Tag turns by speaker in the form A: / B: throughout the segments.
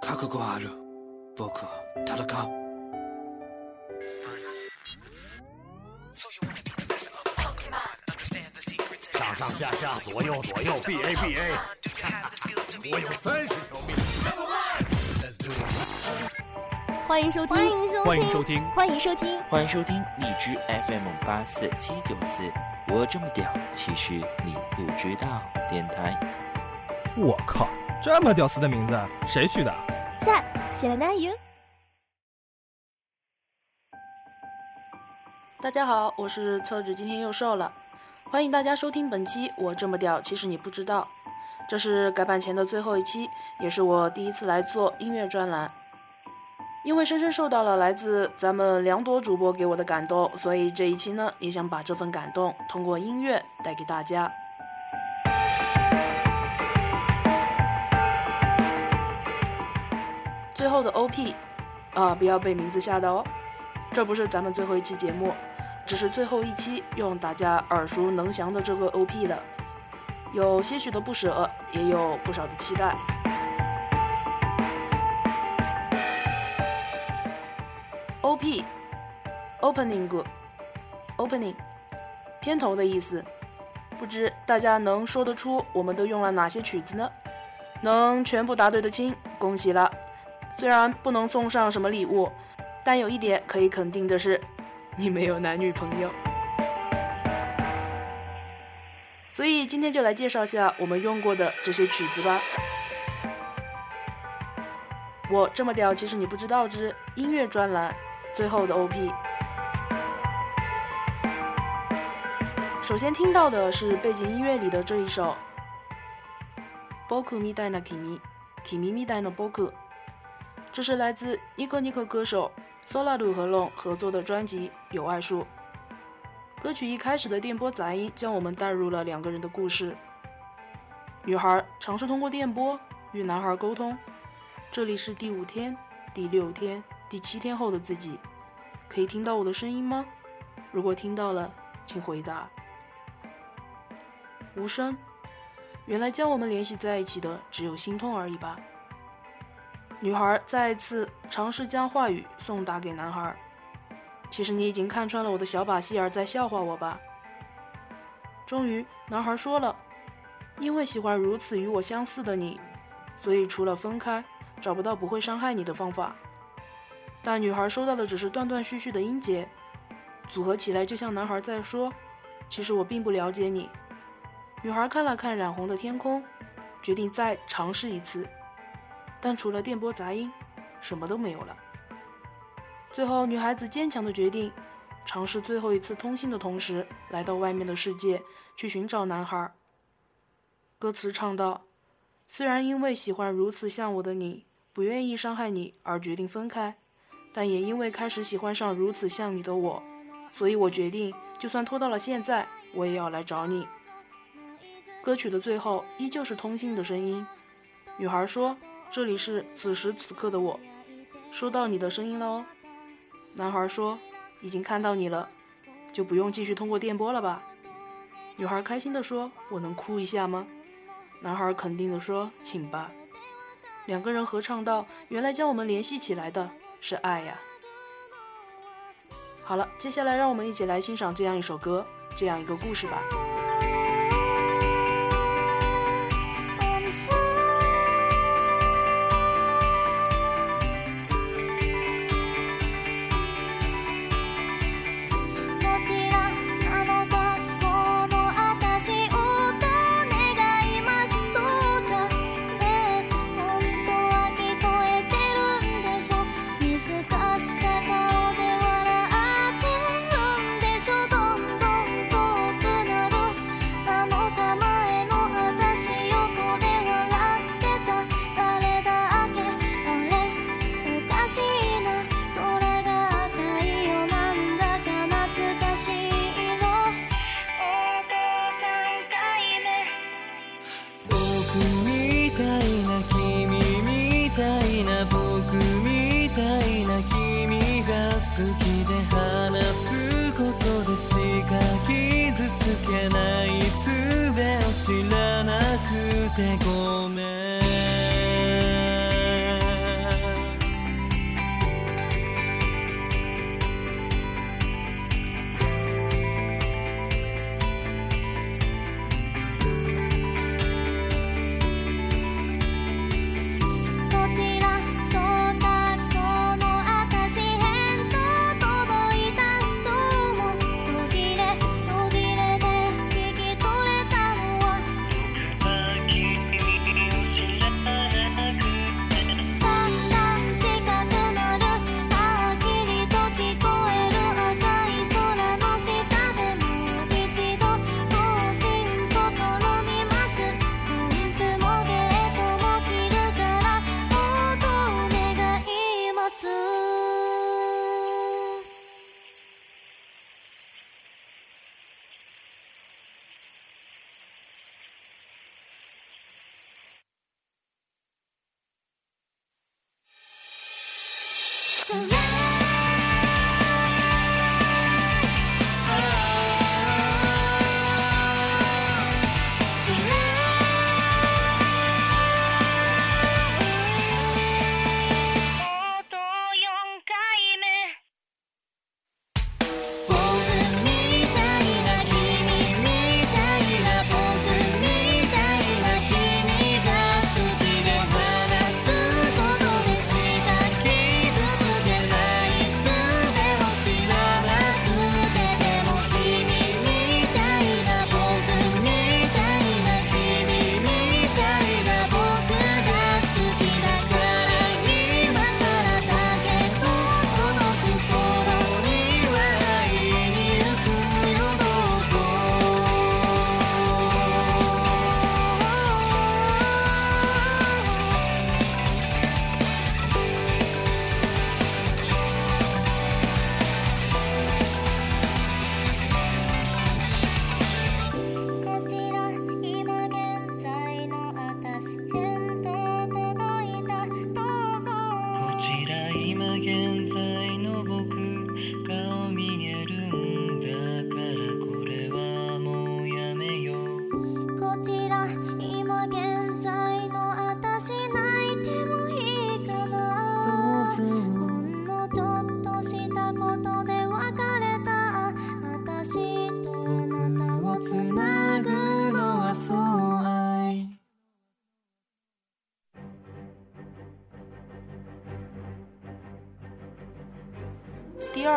A: 覚悟はある僕は戦う
B: 上上下下左右左右 B A B A， 我有三十条命。
C: 欢迎收听，
D: 欢迎收听，
C: 欢迎收听，
E: 欢迎收听荔枝 FM 八四七九四，我这么屌，其实你不知道电台。
D: 我靠，这么屌丝的名字，谁取的？
C: 在写了哪有？
F: 大家好，我是厕纸，今天又瘦了。欢迎大家收听本期《我这么屌，其实你不知道》。这是改版前的最后一期，也是我第一次来做音乐专栏。因为深深受到了来自咱们良多主播给我的感动，所以这一期呢，也想把这份感动通过音乐带给大家。最后的 OP，啊，不要被名字吓到哦，这不是咱们最后一期节目。只是最后一期用大家耳熟能详的这个 OP 了，有些许的不舍，也有不少的期待。OP，Opening，Opening，片头的意思。不知大家能说得出我们都用了哪些曲子呢？能全部答对的亲，恭喜了！虽然不能送上什么礼物，但有一点可以肯定的是。你没有男女朋友，所以今天就来介绍下我们用过的这些曲子吧。我这么屌，其实你不知道之音乐专栏最后的 OP。首先听到的是背景音乐里的这一首《Boku mi dai na kimi kimi mi dai no boku》，这是来自尼可尼可歌手。Solaru 和 Long 合作的专辑《有爱树》，歌曲一开始的电波杂音将我们带入了两个人的故事。女孩尝试通过电波与男孩沟通。这里是第五天、第六天、第七天后的自己，可以听到我的声音吗？如果听到了，请回答。无声，原来将我们联系在一起的只有心痛而已吧。女孩再次尝试将话语送达给男孩。其实你已经看穿了我的小把戏，而在笑话我吧？终于，男孩说了：“因为喜欢如此与我相似的你，所以除了分开，找不到不会伤害你的方法。”但女孩收到的只是断断续续的音节，组合起来就像男孩在说：“其实我并不了解你。”女孩看了看染红的天空，决定再尝试一次。但除了电波杂音，什么都没有了。最后，女孩子坚强的决定，尝试最后一次通信的同时，来到外面的世界去寻找男孩。歌词唱道：“虽然因为喜欢如此像我的你，不愿意伤害你而决定分开，但也因为开始喜欢上如此像你的我，所以我决定，就算拖到了现在，我也要来找你。”歌曲的最后依旧是通信的声音。女孩说。这里是此时此刻的我，收到你的声音了哦。男孩说：“已经看到你了，就不用继续通过电波了吧？”女孩开心地说：“我能哭一下吗？”男孩肯定地说：“请吧。”两个人合唱道：“原来将我们联系起来的是爱呀。”好了，接下来让我们一起来欣赏这样一首歌，这样一个故事吧。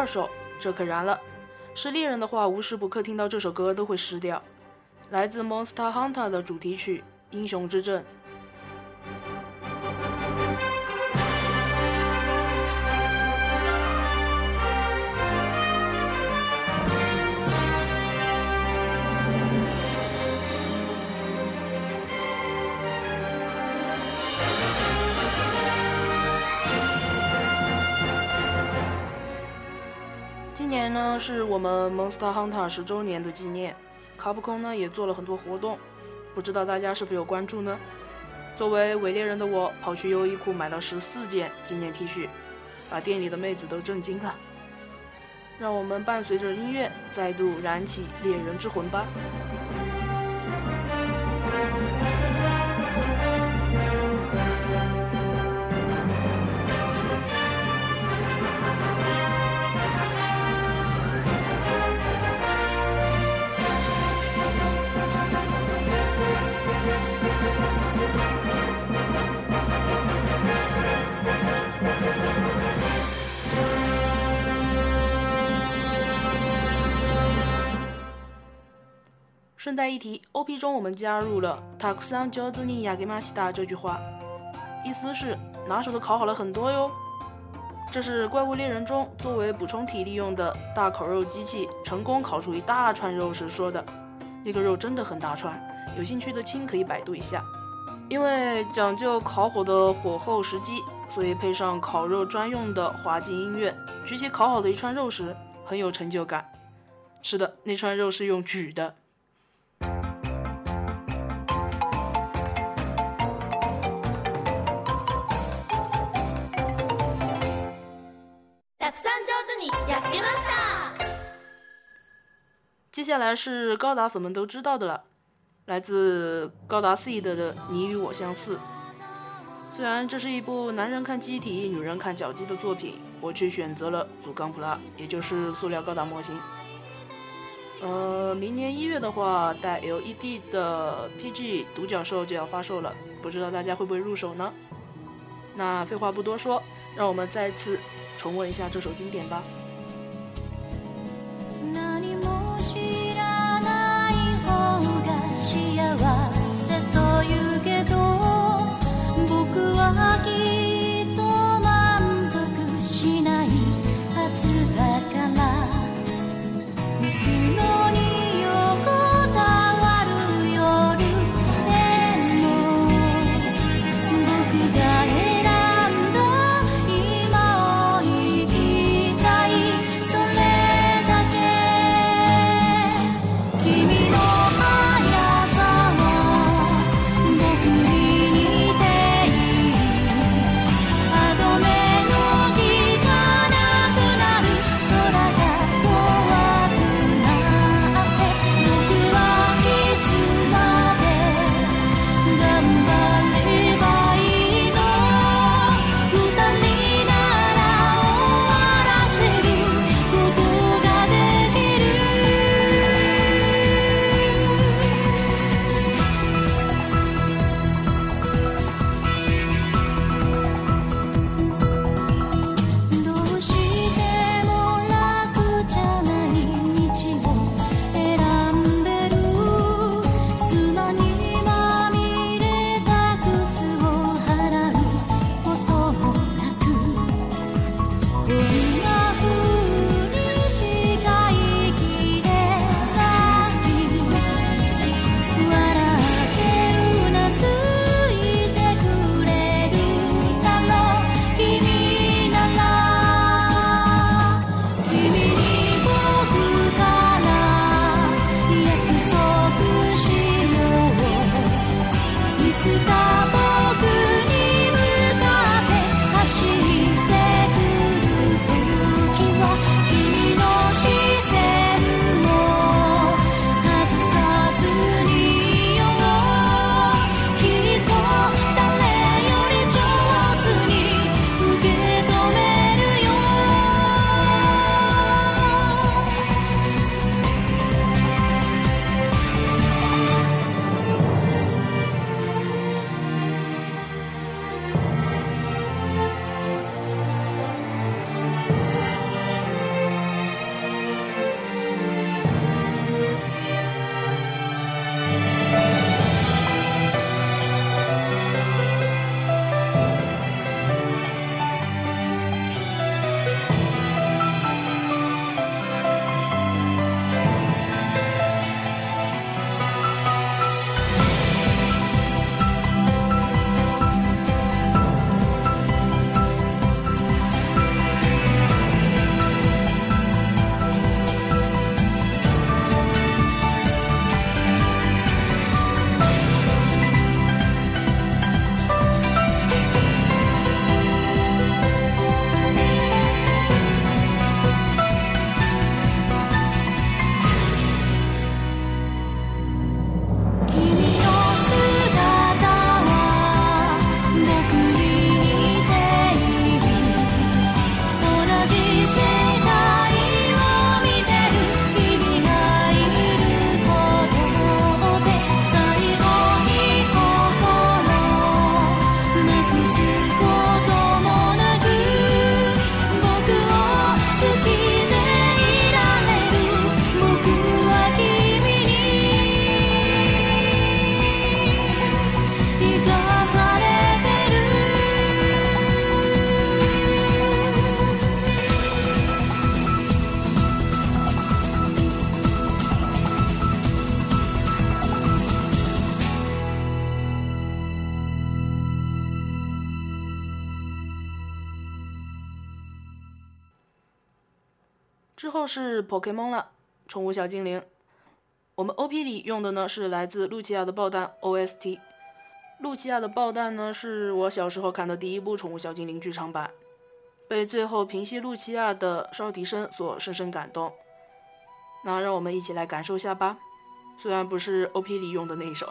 F: 二首，这可燃了。是猎人的话，无时不刻听到这首歌都会失掉。来自 Monster Hunter 的主题曲《英雄之证》。年呢是我们 Monster Hunter 十周年的纪念，卡普空呢也做了很多活动，不知道大家是否有关注呢？作为伪猎人的我，跑去优衣库买了十四件纪念 T 恤，把店里的妹子都震惊了。让我们伴随着音乐，再度燃起猎人之魂吧！顺带一提，OP 中我们加入了“たくさん上手に焼けました”这句话，意思是拿手的烤好了很多哟。这是怪物猎人中作为补充体力用的大烤肉机器成功烤出一大串肉时说的，那个肉真的很大串，有兴趣的亲可以百度一下。因为讲究烤火的火候时机，所以配上烤肉专用的滑稽音乐，举起烤好的一串肉时很有成就感。是的，那串肉是用举的。
G: くさん上手に焼けました
F: 接下来是高达粉们都知道的了， 来自高达 seed 的《你与我相似》。虽然这是一部男人看机体、女人看脚机的作品，我却选择了组钢普拉，也就是塑料高达模型。呃，明年一月的话，带 LED 的 PG 独角兽就要发售了，不知道大家会不会入手呢？那废话不多说，让我们再次 重温一下这首经典吧。
G: 何も知らない方が幸せと言うけど僕はき
F: 之后是 Pokemon 了，宠物小精灵。我们 OP 里用的呢是来自露琪亚的爆弹 OST。露琪亚的爆弹呢是我小时候看的第一部宠物小精灵剧场版，被最后平息露琪亚的哨笛声所深深感动。那让我们一起来感受下吧。虽然不是 OP 里用的那一首。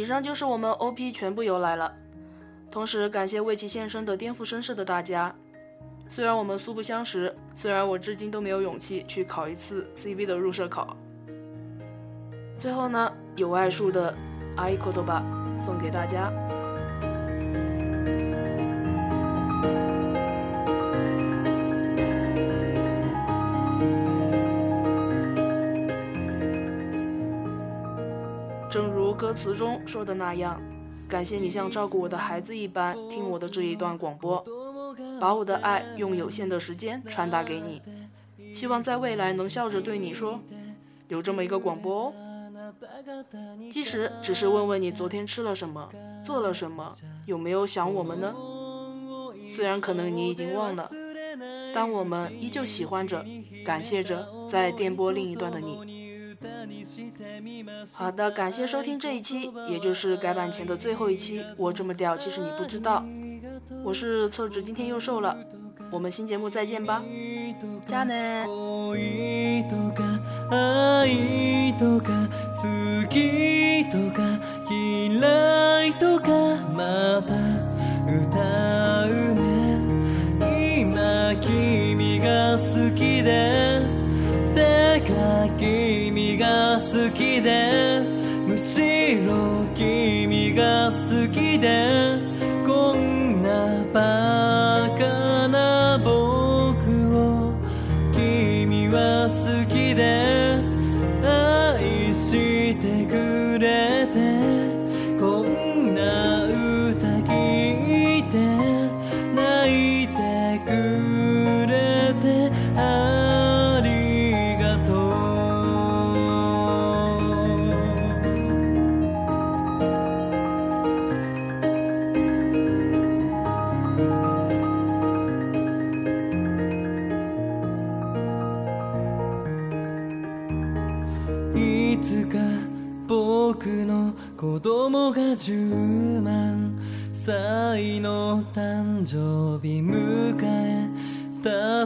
F: 以上就是我们 OP 全部由来了，同时感谢为其献身的颠覆身世的大家。虽然我们素不相识，虽然我至今都没有勇气去考一次 CV 的入社考。最后呢，有爱树的《爱言吧》送给大家。说的那样，感谢你像照顾我的孩子一般听我的这一段广播，把我的爱用有限的时间传达给你。希望在未来能笑着对你说，有这么一个广播哦。即使只是问问你昨天吃了什么，做了什么，有没有想我们呢？虽然可能你已经忘了，但我们依旧喜欢着，感谢着在电波另一端的你。好的，感谢收听这一期，也就是改版前的最后一期。我这么屌，其实你不知道。我是厕纸，今天又瘦了。我们新节目再见吧，加呢。
A: 好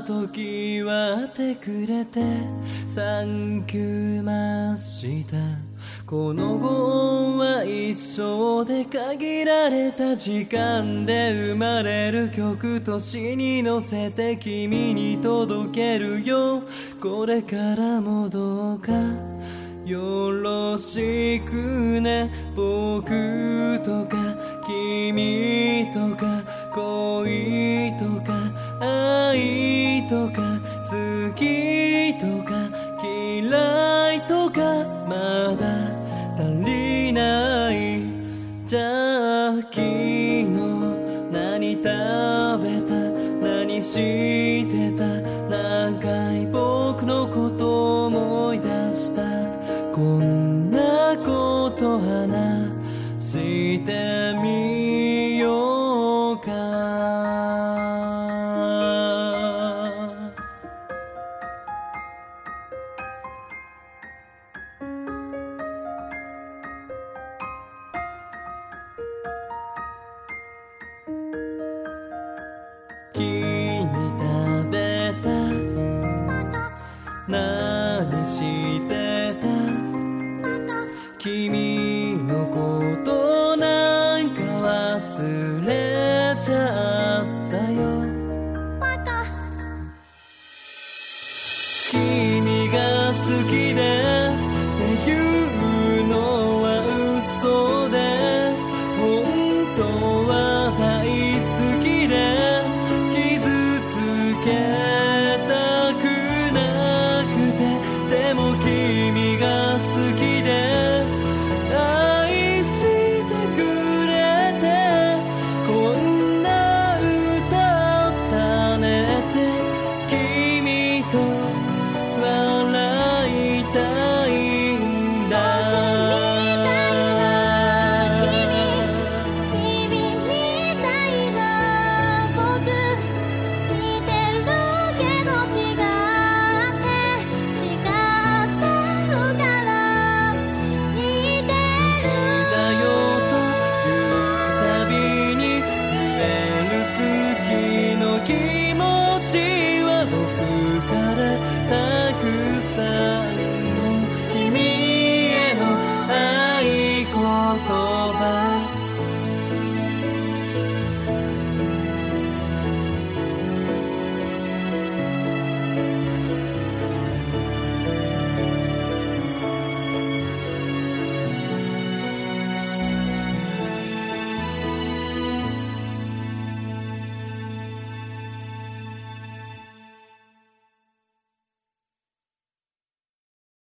A: 時はってくれてサンキューました。この後は一生で限られた時間で生まれる曲と詩に乗せて君に届けるよ。これからもどうか。よろしくね。僕とか君とか恋とか。愛とか好きとか嫌いとかまだ足りないじゃあ昨日何食べた何し she